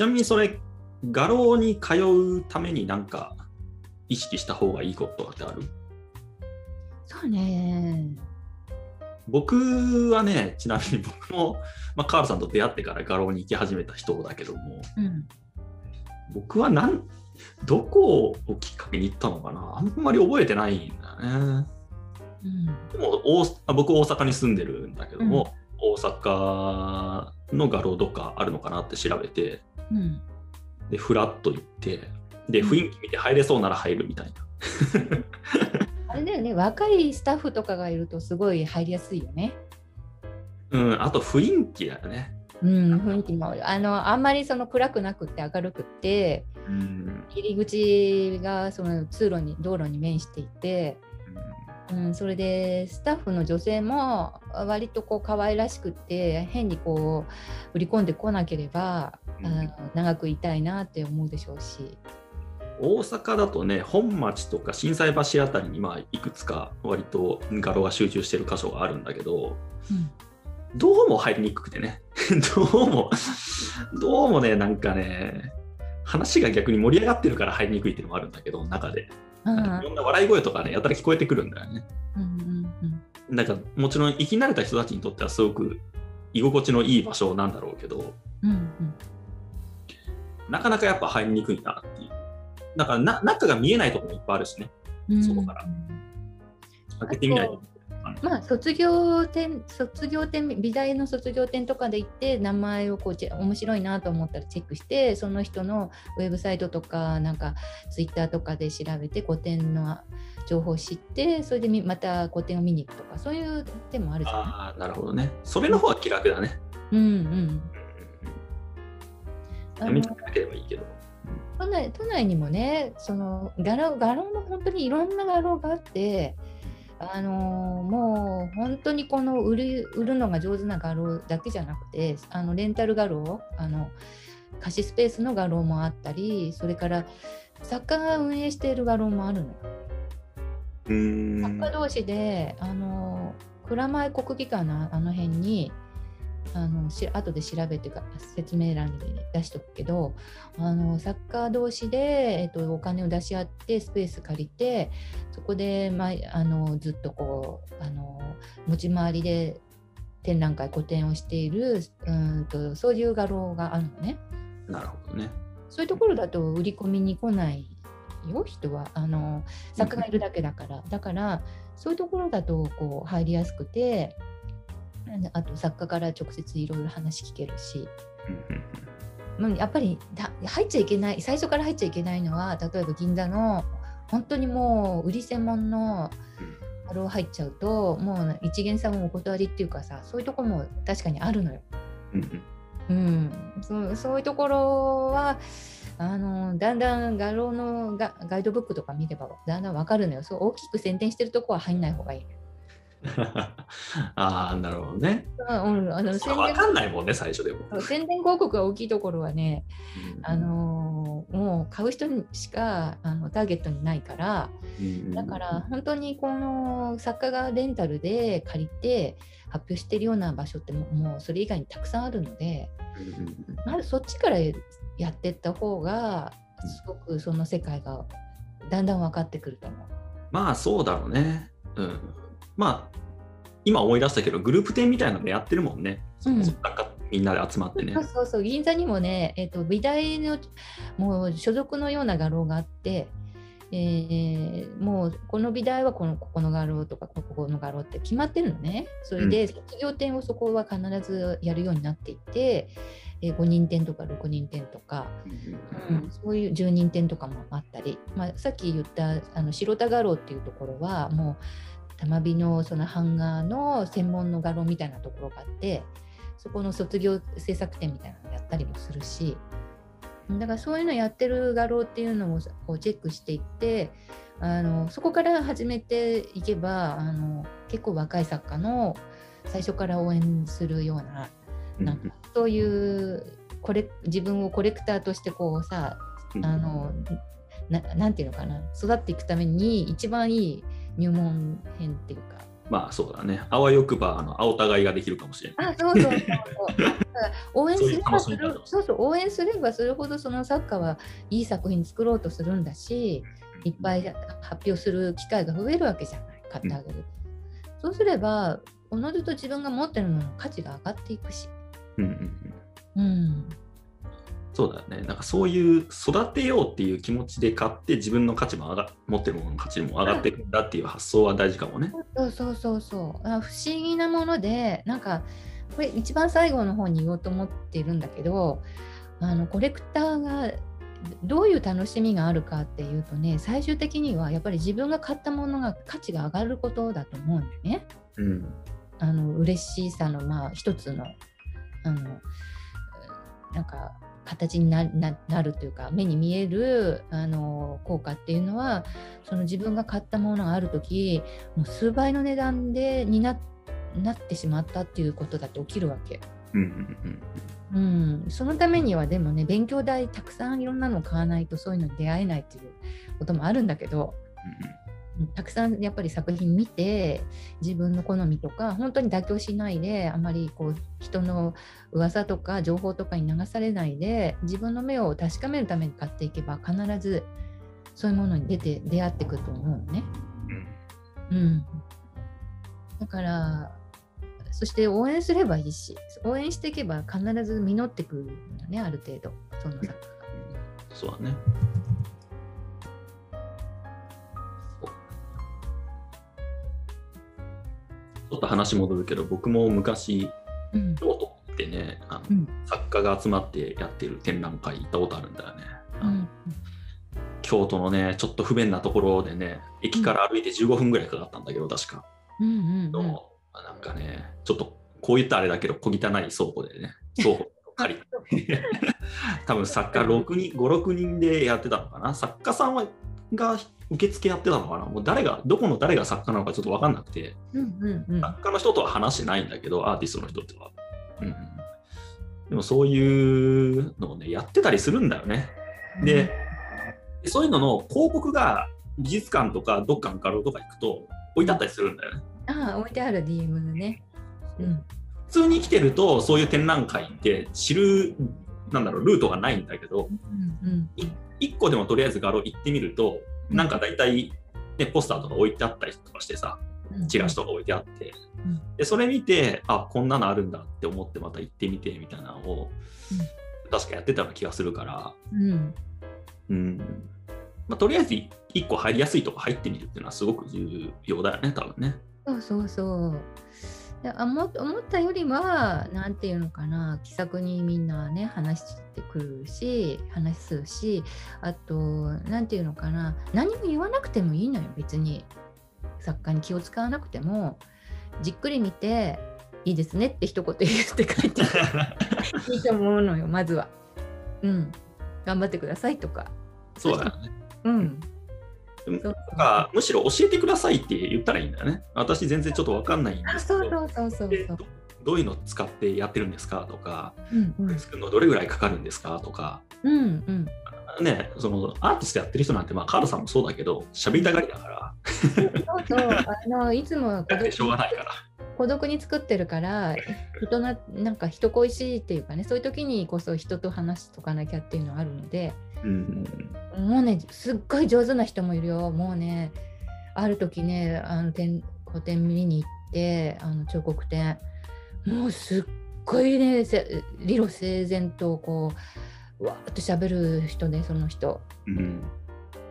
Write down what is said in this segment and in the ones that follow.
ちなみにそれ、画廊に通うためになんか意識した方がいいことってある？そうね。僕はね、ちなみに僕も、まあ、カールさんと出会ってから画廊に行き始めた人だけども、うん。僕はなんどこをきっかけに行ったのかな？あんまり覚えてないんだよね。うん。でも大あ僕大阪に住んでるんだけども、大阪の画廊どっかあるのかなって調べてうん。でフラッと行ってでうん雰囲気見て入れそうなら入るみたいな。あれだよね、若いスタッフとかがいるとすごい入りやすいよね。うん、あと雰囲気だよね。うん、雰囲気もあのあんまりその暗くなくって明るくってうん入り口がその通路に道路に面していて、うん、それでスタッフの女性も割とこう可愛らしくって変にこう売り込んでこなければ、うん。長くいたいなって思うでしょうし。大阪だとね本町とか心斎橋あたりにまあいくつか割と画廊が集中してる箇所があるんだけどうん。どうも入りにくくてね。どうもどうもねなんかね話が逆に盛り上がってるから入りにくいっていうのもあるんだけど中でうん。いろんな笑い声とかねやたら聞こえてくるんだよね。うんうんなんかもちろん生き慣れた人たちにとってはすごく居心地のいい場所なんだろうけどうんうん。なかなかやっぱ入りにくいなっていう。だからな中が見えないところもいっぱいあるしね。うん。そこから。開けてみないとまあ卒業展卒業展美大の卒業展とかで行って名前をこうチェ面白いなと思ったらチェックしてその人のウェブサイトとかなんかツイッターとかで調べて個展の情報を知ってそれでみまた個展を見に行くとかそういう手もあるじゃない？ああなるほどね。それの方が気楽だね。うんうん。あのやめてなければいいけど。都内都内にもねその画廊画廊も本当にいろんな画廊があってあのもう本当にこの売る売るのが上手な画廊だけじゃなくてあのレンタル画廊あの貸しスペースの画廊もあったりそれから作家が運営している画廊もあるの。作家同士であの蔵前国技館のあの辺にあのし後で調べてか説明欄に出しとくけどあの作家同士で、えっと、お金を出し合ってスペース借りてそこで、まあ、あのずっとこうあの持ち回りで展覧会個展をしているうんとそういう画廊があるのね。なるほどね。そういうところだと売り込みに来ないよ人は。あの作家がいるだけだから、だからそういうところだとこう入りやすくてあと作家から直接いろいろ話聞けるし、うんやっぱりだ入っちゃいけない最初から入っちゃいけないのは例えば銀座の本当にもう売り専門の画廊入っちゃうともう一見さんもお断りっていうかさそういうところも確かにあるのよ。うんそうそういうところはあのだんだん画廊のガガイドブックとか見ればだんだん分かるのよ。そう大きく宣伝してるとこは入んない方がいい。ああなるほどねうんうん、あの宣分か伝んないもんね最初でも宣伝広告が大きいところはね、うんあのもう買う人にしかあのターゲットにないからうんだから本当にこの作家がレンタルで借りて発表してるような場所ってももうそれ以外にたくさんあるので。うんうんまずそっちからやってった方がすごくその世界がだんだん分かってくると思う。まあそうだろうね。うん。まあ今思い出したけどグループ展みたいなのやってるもんね。うんみんなで集まってねそう。そうそう銀座にもね、えー、と美大のもう所属のような画廊があって、えーもうこの美大はこのここの画廊とかここの画廊って決まってるのね。それで卒業展をそこは必ずやるようになっていて、えー5人展とか6人展とか、うん、そういう10人展とかもあったり、まあ、さっき言ったあの白田画廊っていうところはもう玉美のその版画の専門の画廊みたいなところがあってそこの卒業制作展みたいなのやったりもするしだからそういうのやってる画廊っていうのをこうチェックしていってあのそこから始めていけばあの結構若い作家の最初から応援するようなうんなんかそういうこれ自分をコレクターとしてこうさうん。あのななんていうのかな育っていくために一番いい入門編っていうか。まあそうだね。あわよくばあの青互いができるかもしれない。あそうそう そうそう。応援すればするそうそう応援すればするほどその作家はいい作品作ろうとするんだし、いっぱい発表する機会が増えるわけじゃない。買ってあげる。そうすればおのずと自分が持ってるものの価値が上がっていくし。うんうんうん。うん。そうだよね。なんかそういう育てようっていう気持ちで買って自分の価値も上が持ってるものの価値も上がっていくんだっていう発想は大事かもね。そうそうそうそうあ不思議なものでなんかこれ一番最後の方に言おうと思っているんだけどあのコレクターがどういう楽しみがあるかっていうとね最終的にはやっぱり自分が買ったものが価値が上がることだと思うんだよね。うん。あの嬉しさのまあ一つのあのなんか形になるというか目に見えるあの効果っていうのはその自分が買ったものがある時もう数倍の値段でにななってしまったっていうことだって起きるわけ。うん、そのためにはでもね勉強代たくさんいろんなのを買わないとそういうのに出会えないっていうこともあるんだけど、たくさんやっぱり作品見て自分の好みとか本当に妥協しないであまりこう人の噂とか情報とかに流されないで自分の目を確かめるために買っていけば必ずそういうものに出て出会ってくると思うのね。うんうん、だからそして応援すればいいし応援していけば必ず実ってくるのねある程度その作家が。そうだね。ょっと話戻るけど、僕も昔、うん。京都ってね、あのうん。作家が集まってやってる展覧会行ったことあるんだよね。うん。京都のね、ちょっと不便なところでね、駅から歩いて15分ぐらいかかったんだけど、確か。うんうんうん。のなんかね、ちょっとこう言ったらあれだけど、小汚い倉庫でね、倉庫を借りて、多分作家6人、5、6人でやってたのかな。作家さんはが受付やってたのかな？もう誰が、どこの誰が作家なのかちょっと分かんなくて、うんうんうん作家の人とは話してないんだけど、アーティストの人とは。うんうん、でもそういうのをね、やってたりするんだよね。で、そういうのの広告が美術館とかどっかの画廊とか行くと置いてあったりするんだよね。ああ置いてある DM のね。うん普通に生きてるとそういう展覧会って知るなんだろうルートがないんだけどうんうん1個でもとりあえず画廊行ってみるとなんか大体、ね、ポスターとか置いてあったりとかしてさうんチラシとか置いてあって。うん。でそれ見てあこんなのあるんだって思ってまた行ってみてみたいなのを確かやってたような気がするから、うん。うん。まあ、とりあえず1個入りやすいとこ入ってみるっていうのはすごく重要だよね多分ね。そうそうそう。であも思ったよりは、なんていうのかな、気さくにみんなね、話してくるし、話するし、あと、なんていうのかな、何も言わなくてもいいのよ、別に。作家に気を使わなくても、じっくり見て、いいですねって一言言って帰っていいと思うのよ、まずは。うん。頑張ってくださいとか。そうだよね。うん。なんかむしろ教えてくださいって言ったらいいんだよね。私全然ちょっとわかんないんであ、すけどどどういうの使ってやってるんですかとか、うんうん作るのどれぐらいかかるんですかとか、うんうん。ね、そのアーティストやってる人なんて、まあ、カールさんもそうだけど、喋りたがりだから、そうそうあのいつもしょうが独ないから。孤独に作ってるから人ななんか人恋しいっていうかねそういう時にこそ人と話しとかなきゃっていうのはあるのでうん。もうねすっごい上手な人もいるよ。もうねある時ねあの展個展見に行ってあの彫刻展。もうすっごいねせ理路整然とこうわーっと喋る人ねその人。うん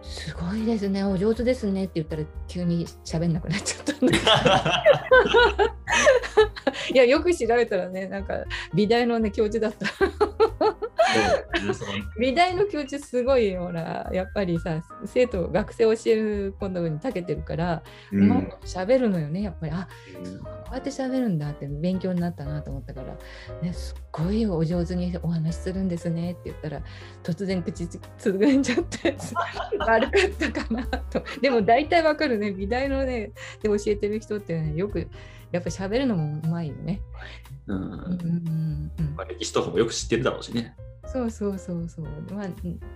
すごいですね、お上手ですね。って言ったら急に喋んなくなっちゃったんで いや、よく調べたらね、なんか美大のね、教授だった。美大の教授すごいほら、やっぱりさ、生徒、学生を教えることに長けてるから、ううん。まく喋るのよね、やっぱり。あうん。こうやって喋るんだって勉強になったなと思ったから、ね、すっごいお上手にお話しするんですねって言ったら突然口つつぐんじゃって悪かったかなと。でも大体わかるね美大のねで教えてる人ってねよくやっぱ喋るのもうまいよね。うんうんうんうんまあ歴史とかもよく知ってるだろうしね。そうそうそうそう。まあ、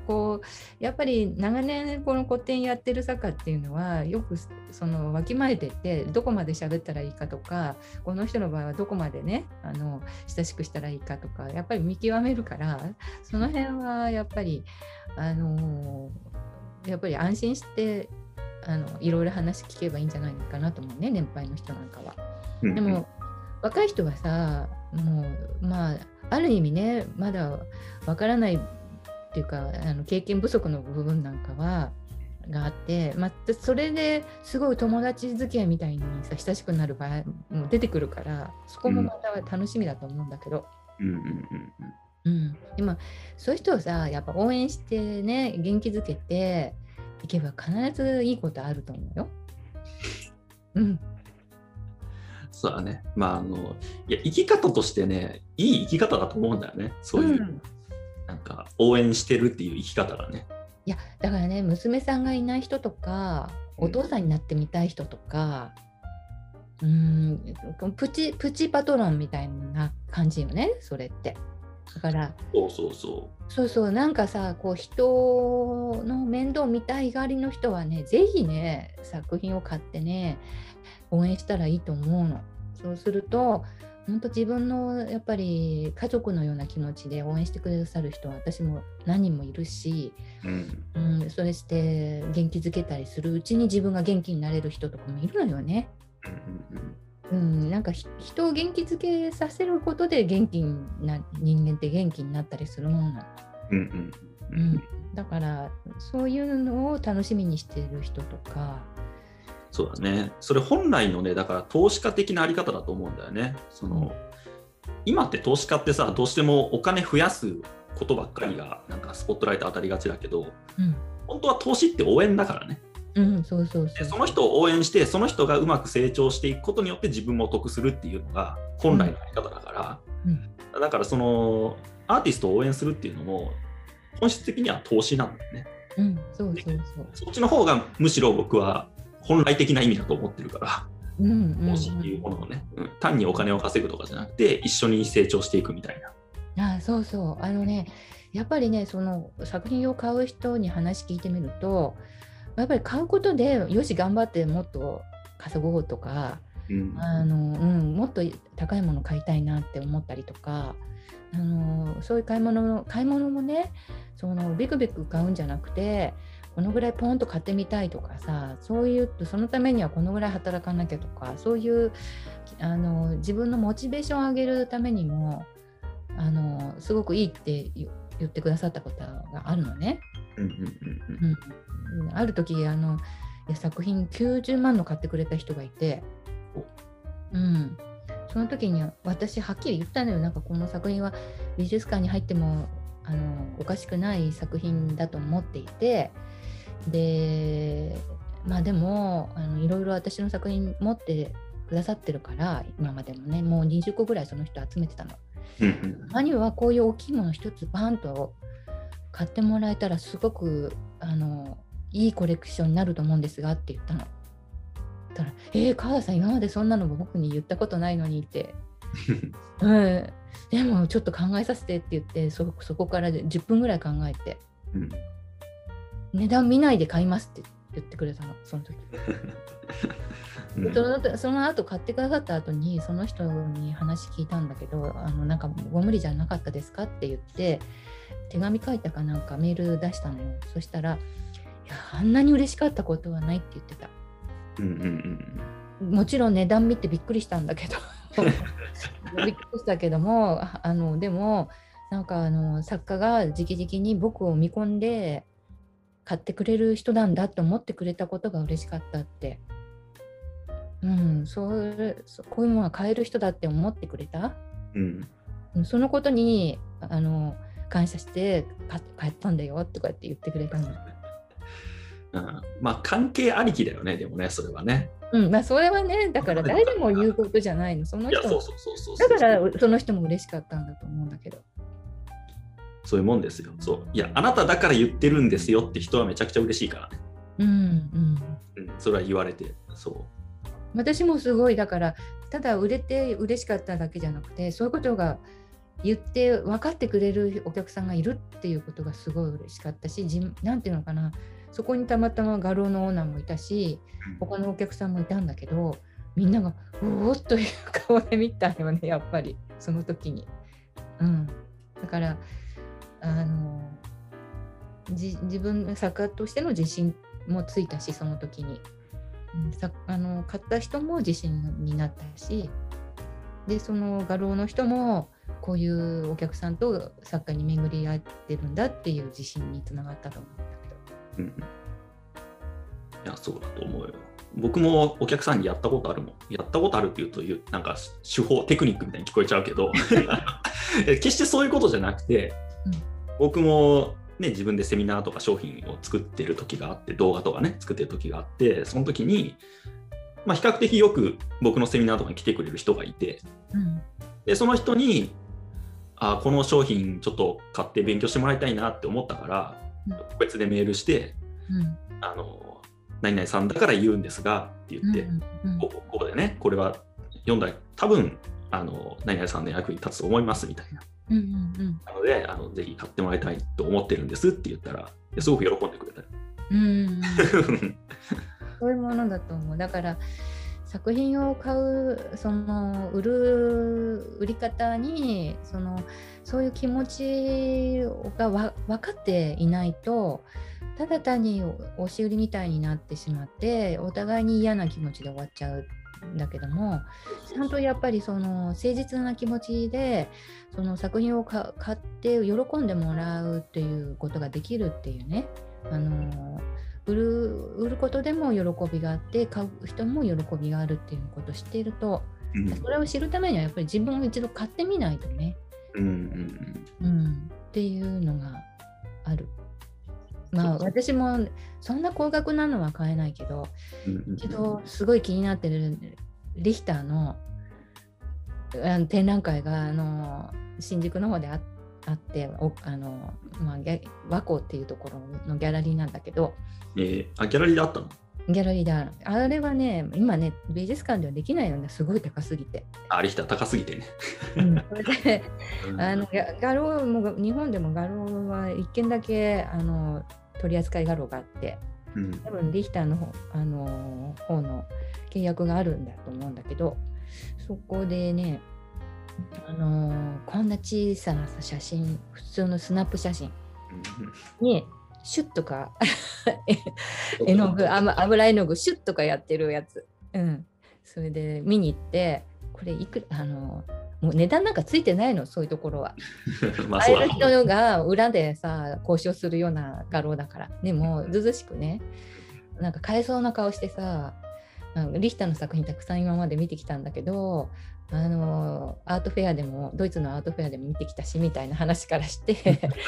こうやっぱり長年この古典やってる坂っていうのはよくそのわきまえてってどこまで喋ったらいいかとかこの人の場合はどこまでねあの親しくしたらいいかとかやっぱり見極めるからその辺はやっぱりあのやっぱり安心してあのいろいろ話聞けばいいんじゃないかなと思うね年配の人なんかは。でも、若い人はさもうまあある意味ねまだわからないっていうかあの経験不足の部分なんかはがあって、まあ、それですごい友達付き合いみたいにさ親しくなる場合も出てくるからそこもまた楽しみだと思うんだけど。うんでもそういう人をさやっぱ応援してね元気づけていけば必ずいいことあると思うよ。うん、そうだね。まあ、あの、いや、生き方としてね、いい生き方だと思うんだよね。そういう、うん、なんか、応援してるっていう生き方がね。いや、だからね、娘さんがいない人とか、お父さんになってみたい人とか、うん、プチ、プチパトロンみたいな感じよね、それって。だからそうそうそうそうそうなんかさこう人の面倒見たいがりの人はね是非ね作品を買ってね応援したらいいと思うの。そうすると本当自分のやっぱり家族のような気持ちで応援してくださる人は私も何人もいるし、うん、うん、それして元気づけたりするうちに自分が元気になれる人とかもいるのよね。うん、なんか人を元気づけさせることで元気な人間って元気になったりするもんなの。うん、うん、だからそういうのを楽しみにしている人とかそうだね。それ本来のね、だから投資家的なあり方だと思うんだよね。その今って投資家ってさ、どうしてもお金増やすことばっかりがなんかスポットライト当たりがちだけど、うん、本当は投資って応援だからね。うん、そうそうそう。その人を応援してその人がうまく成長していくことによって自分も得するっていうのが本来のあり方だから、うん、だからそのアーティストを応援するっていうのも本質的には投資なんだよね。うん、そうそうそう。そっちの方がむしろ僕は本来的な意味だと思ってるから、うんうんうん、っていうものをね、うん、単にお金を稼ぐとかじゃなくて一緒に成長していくみたいな。あそうそう。あのねやっぱりねその作品を買う人に話聞いてみるとやっぱり買うことでよし頑張ってもっと稼ごうとか、うん、あのうん、もっと高いもの買いたいなって思ったりとかあのそういう買い物買い物もねそのビクビク買うんじゃなくてこのぐらいポンと買ってみたいとかさそういうそのためにはこのぐらい働かなきゃとかそういうあの自分のモチベーションを上げるためにもあのすごくいいって言ってくださったことがあるのね。ある時あの作品90万の買ってくれた人がいて、うん、その時に私はっきり言ったのよ。なんかこの作品は美術館に入ってもあのおかしくない作品だと思っていて。でまあでもあのいろいろ私の作品持ってくださってるから今までもねもう20個ぐらいその人集めてたの。何はこういう大きいもの一つバンと買ってもらえたらすごくあのいいコレクションになると思うんですがって言ったの。たら「えー、川田さん今までそんなの僕に言ったことないのに」って「う ん、でもちょっと考えさせて」って言ってそこから10分ぐらい考えて、うん、値段見ないで買いますって言ってくれたのその時。うん、そのその後買ってくださった後にその人に話聞いたんだけどあのなんかご無理じゃなかったですかって言って手紙書いたかなんかメール出したのよ。そしたら「いやあんなに嬉しかったことはない」って言ってた、うんうんうん、もちろん値段見てびっくりしたんだけど。びっくりしたけどもあのでもなんかあの作家が直々に僕を見込んで買ってくれる人なんだって思ってくれたことが嬉しかったって。うん、そうこういうものは買える人だって思ってくれた、うん、そのことにあの感謝して帰ったんだよとかって言ってくれたの。うん、まあ関係ありきだよねでもねそれはね。うんまあ、それはねだから誰でも言うことじゃないのその人だからその人も嬉しかったんだと思うんだけど。そういうもんですよ。そう。いや、あなただから言ってるんですよって人はめちゃくちゃ嬉しいからね。うん、うん。うん、それは言われて、そう。私もすごい、だから、ただ売れて嬉しかっただけじゃなくて、そういうことが言って分かってくれるお客さんがいるっていうことがすごい嬉しかったし何ていうのかなそこにたまたま画廊のオーナーもいたし他のお客さんもいたんだけどみんながうおっという顔で見たよねやっぱりその時に。うん、だからあの自分作家としての自信もついたしその時に、うん、さあの買った人も自信になったしでその画廊の人もこういうお客さんと作家に巡り合ってるんだっていう自信につながったと思うんだけど。うん、いやそうだと思うよ。僕もお客さんにやったことあるもん。やったことあるっていうというなんか手法テクニックみたいに聞こえちゃうけど 決してそういうことじゃなくて、うん、僕もね、自分でセミナーとか商品を作ってる時があって動画とかね作ってる時があってその時にまあ、比較的よく僕のセミナーとかに来てくれる人がいて、うん、でその人にあこの商品ちょっと買って勉強してもらいたいなって思ったから、うん、個別でメールして、うん、あの何々さんだから言うんですがって言って、うんうん、ここでね。これは読んだら多分あの何々さんの役に立つと思いますみたいな。うんうんうん、なのであのぜひ買ってもらいたいと思ってるんですって言ったらすごく喜んでくれた。うん、そういうものだと思う。だから作品を買うその売る売り方にそのそういう気持ちがわ分かっていないとただ単に押し売りみたいになってしまってお互いに嫌な気持ちで終わっちゃうんだけどもちゃんとやっぱりその誠実な気持ちでその作品を買って喜んでもらうっていうことができるっていうね。あの売る売ることでも喜びがあって買う人も喜びがあるっていうことを知っていると、うん、それを知るためにはやっぱり自分を一度買ってみないとね、うん、うん、っていうのがある。まあ私もそんな高額なのは買えないけど、一度すごい気になってるリヒターの展覧会があの新宿の方でああっておあの、まあ、和光っていうところのギャラリーなんだけど、えー、あギャラリーであったの？ギャラリーであれはね今ね美術館ではできないよね。すごい高すぎて。あリヒター高すぎてね、うん、それであの画廊も日本でも画廊は1軒だけあの取り扱い画廊があって、うん、多分リヒターの方あの方の契約があるんだと思うんだけどそこでねあのー、こんな小さな写真普通のスナップ写真にシュッとか 絵の具油絵の具シュッとかやってるやつ、うん、それで見に行ってこれいくあのもう値段なんかついてないのそういうところは。まあ、ある人が裏でさ交渉するような画廊だからでもずずしくねなんか買えそうな顔してさリヒターの作品たくさん今まで見てきたんだけどあのアートフェアでもドイツのアートフェアでも見てきたしみたいな話からして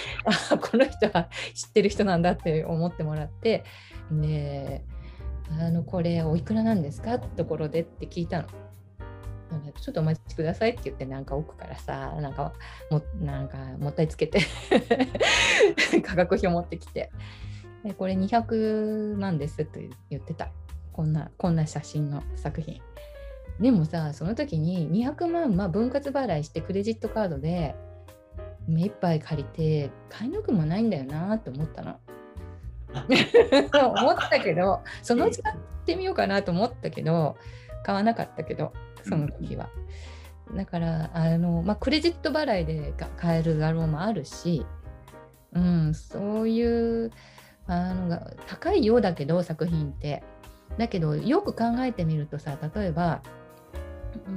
あこの人は知ってる人なんだって思ってもらってであのこれおいくらなんですか？ってところでって聞いたの。ちょっとお待ちくださいって言ってなんか奥からさなんかもなんかもったいつけて価格表持ってきてでこれ200万ですって言ってたこんなこんな写真の作品。でもさその時に200万、まあ、分割払いしてクレジットカードで目いっぱい借りて買い抜くもないんだよなって思ったの。思ったけどそのうち買ってみようかなと思ったけど買わなかったけどその時は。だからあの、まあ、クレジット払いで買える画廊もあるし、うん、そういうあのが高いようだけど作品って。だけどよく考えてみるとさ例えば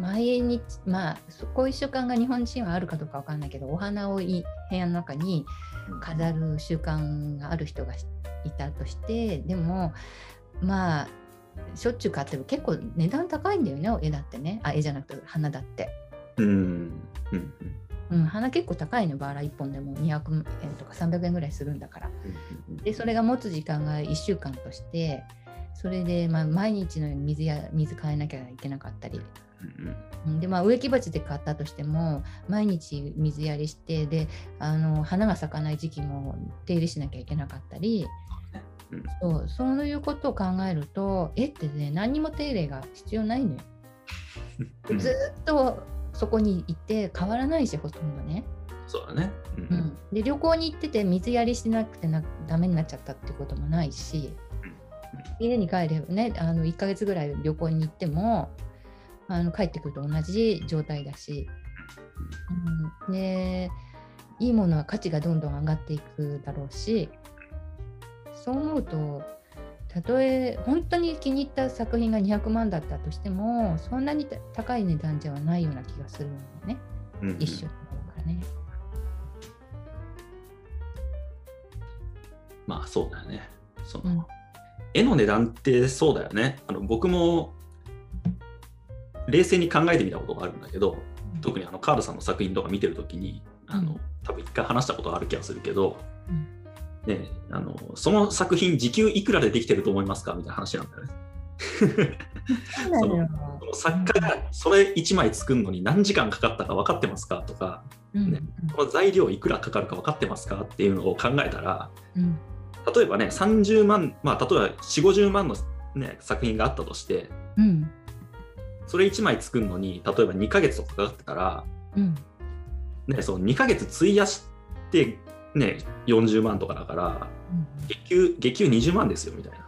毎日まあこういう習慣が日本人はあるかどうかわかんないけどお花を部屋の中に飾る習慣がある人がいたとしてでもまあしょっちゅう買ってる結構値段高いんだよね絵だってね。あ絵じゃなくて花だって。うん、うんうん、花結構高いのバラ1本でも200円とか300円ぐらいするんだから。でそれが持つ時間が1週間としてそれでまあ毎日のように水や水変えなきゃいけなかったり。でまあ、植木鉢で買ったとしても毎日水やりしてであの花が咲かない時期も手入れしなきゃいけなかったり、うん、そうそういうことを考えると絵ってね何にも手入れが必要ないのよ。ずっとそこに行って変わらないしほとんどね。そうだね。うん。うん、で旅行に行ってて水やりしなくてなダメになっちゃったってこともないし、家に帰ればねあの1ヶ月ぐらい旅行に行ってもあの帰ってくると同じ状態だし、うん、でいいものは価値がどんどん上がっていくだろうしそう思うとたとえ本当に気に入った作品が200万だったとしてもそんなに高い値段じゃないような気がするのね、うんうん一緒の方がね。まあそうだよね。そのうん絵の値段ってそうだよね。あの僕も冷静に考えてみたことがあるんだけど、特にあのカールさんの作品とか見てるときに、あのうん多分一回話したことある気がするけど、うんね、あのその作品時給いくらでできてると思いますか？みたいな話なんだよね。そのよ。その作家がそれ1枚作るのに何時間かかったか分かってますか？とか、うんねこの材料いくらかかるか分かってますか？っていうのを考えたら、うん。例えばね、30万、まあ、例えば4、50万の、ね、作品があったとして、うん。それ1枚作るのに、例えば2ヶ月とかかかってたら、うん。ね、その2ヶ月費やして、ね、40万とかだから、月給月給20万ですよみたいな。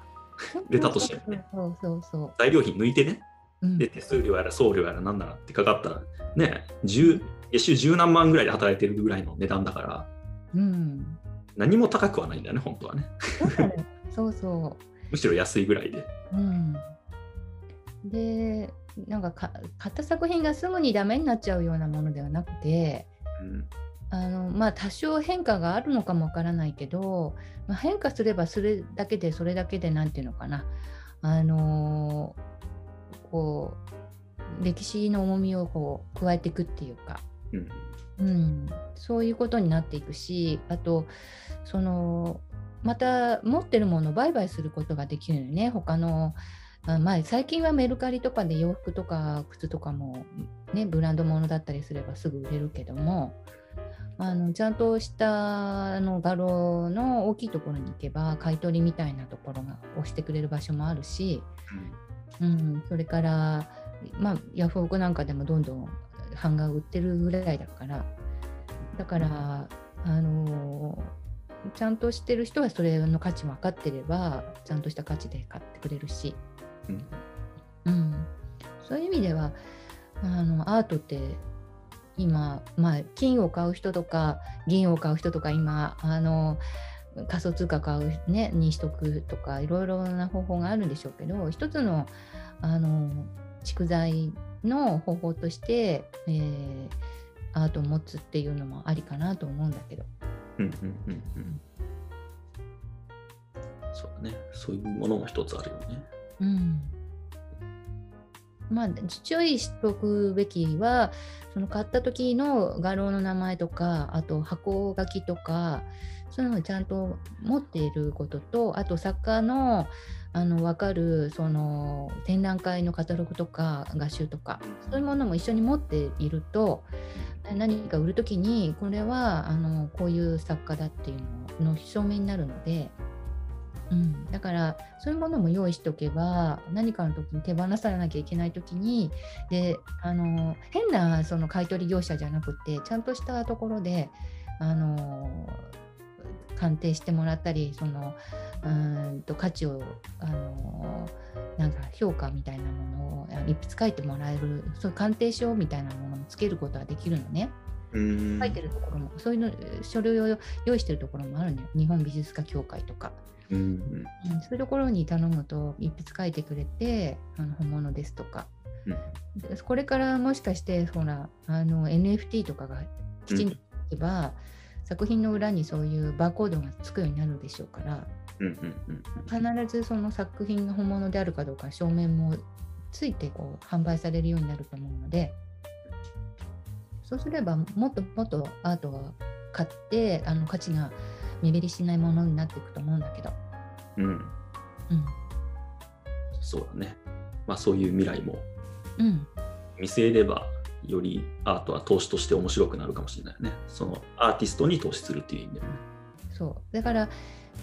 出たとしてもね。そうそうそう。材料費抜いてね、うん。で手数料やら送料やらなんならってかかったら、ね、10月収十何万ぐらいで働いてるぐらいの値段だから、うん。何も高くはないんだよね、本当はね。そうそうそ むしろ安いぐらいで。う。うん、でなんかか買った作品がすぐにダメになっちゃうようなものではなくてうんあのまあ多少変化があるのかもわからないけど、まあ、変化すればそれだけでそれだけでなんていうのかな。あのこう歴史の重みをこう加えていくっていうか、うん。うん、そういうことになっていくしあとそのまた持ってるものを売買することができるよね。他のあまあ、最近はメルカリとかで洋服とか靴とかも、ね、ブランドものだったりすればすぐ売れるけどもあのちゃんとしたあの画廊の大きいところに行けば買い取りみたいなところが押してくれる場所もあるし、うん、それから、まあ、ヤフオクなんかでもどんどん版画売ってるぐらいだからだからあのちゃんとしてる人はそれの価値分かってればちゃんとした価値で買ってくれるし、うん。うん、そういう意味ではあのアートって今、まあ、金を買う人とか銀を買う人とか今あの仮想通貨買う、ね、にしとくとかいろいろな方法があるんでしょうけど一つのあの蓄財の方法として、えーアートを持つっていうのもありかなと思うんだけど。うんうんうんうんそうだね。そういうものも一つあるよね。うんまあ、注意しておくべきはその買った時の画廊の名前とかあと箱書きとかそういうのをちゃんと持っていることとあと作家のあの分かるその展覧会のカタログとか画集とかそういうものも一緒に持っていると何か売る時にこれはあのこういう作家だっていうのの証明になるので。うん、だからそういうものも用意しておけば何かの時に手放さなきゃいけない時にであの変なその買い取り業者じゃなくてちゃんとしたところであの鑑定してもらったりそのうんと価値をあのなんか評価みたいなものを一筆書いてもらえるそう鑑定書みたいなものもつけることはできるのね。うん。書いてるところもそういうの書類を用意してるところもあるのよ。日本美術家協会とか。うんうん、そういうところに頼むと一筆書いてくれてあの本物ですとか。うん。でこれからもしかしてほらあの NFT とかがきちんといけば、作品の裏にそういうバーコードがつくようになるでしょうからうんうんうん。必ずその作品が本物であるかどうか証明もついてこう販売されるようになると思うのでそうすればもっともっとアートは買ってあの価値が目減りしないものになっていくと思うんだけど。うんうんそうだね。まあそういう未来もうん見据えればよりアートは投資として面白くなるかもしれないよね。そのアーティストに投資するっていう意味でもね。そうだから、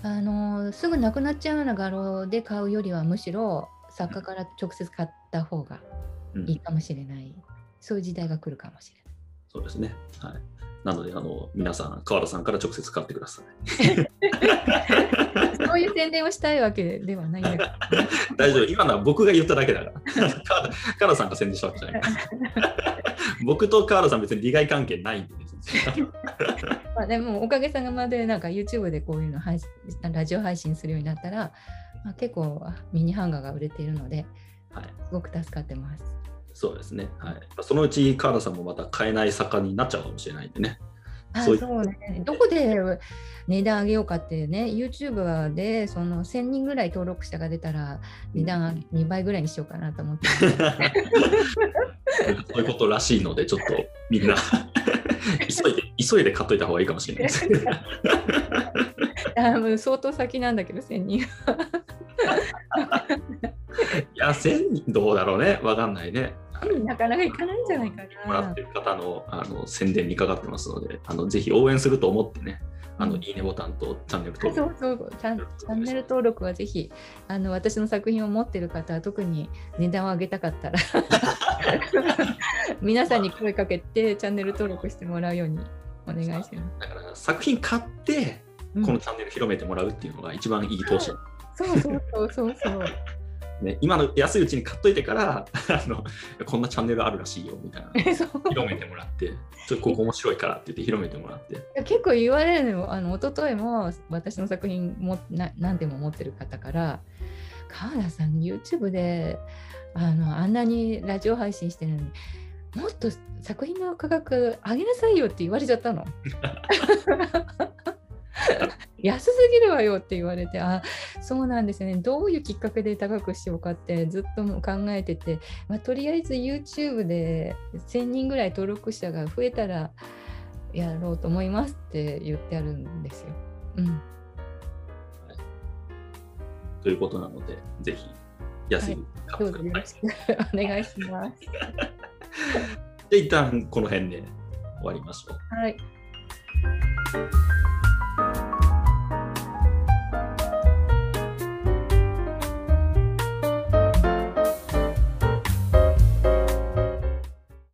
あのーすぐなくなっちゃうような画廊で買うよりはむしろ作家から直接買った方がうんいいかもしれないそういう時代が来るかもしれない。そうですね。はい。なので、あの皆さん、川田さんから直接買ってください。そういう宣伝をしたいわけではないんだけど、大丈夫、今のは僕が言っただけだから。川田川田さんが宣伝したわけじゃない。僕と川田さん別に利害関係ないんで、ね、まあでもおかげさまでなんか YouTube でこういうの配信ラジオ配信するようになったら、まあ、結構ミニハンガーが売れているので、はい、すごく助かってます。そうですね。はい。そのうち川田さんもまた買えない坂になっちゃうかもしれないんでね。そうそうね、どこで値段上げようかってね、YouTube でその1000人ぐらい登録者が出たら、値段2倍ぐらいにしようかなと思って。そういうことらしいので、ちょっとみんな 急いで、急いで買っといた方がいいかもしれないです。あ相当先なんだけど、1000人。いや、1000人どうだろうね、わかんないね。なかなかいかないんじゃないかな。もらってる方のあの宣伝にかかってますので、あのぜひ応援すると思ってね、あのいいねボタンとチャンネル登録。そうそうチャンチャンネル登録はぜひあの私の作品を持ってる方は特に値段を上げたかったら 皆さんに声かけてチャンネル登録してもらうようにお願いします。だから作品買ってこのチャンネル広めてもらうっていうのが一番いい投資。そうそうそうそうそう。ね、今の安いうちに買っといてから あのこんなチャンネルあるらしいよみたいな。広めてもらってちょっとここ面白いからって言って広めてもらって。結構言われるのあの一昨日も私の作品もな何でも持ってる方から川田さん YouTube であのあんなにラジオ配信してるのにもっと作品の価格上げなさいよって言われちゃったの。安すぎるわよって言われてあそうなんですね。どういうきっかけで高くしようかってずっと考えてて、まあ、とりあえず YouTube で1000人ぐらい登録者が増えたらやろうと思いますって言ってあるんですよ。うん、はい、ということなのでぜひ安い価格で、はい、お願いします。で一旦この辺で終わりましょう。はい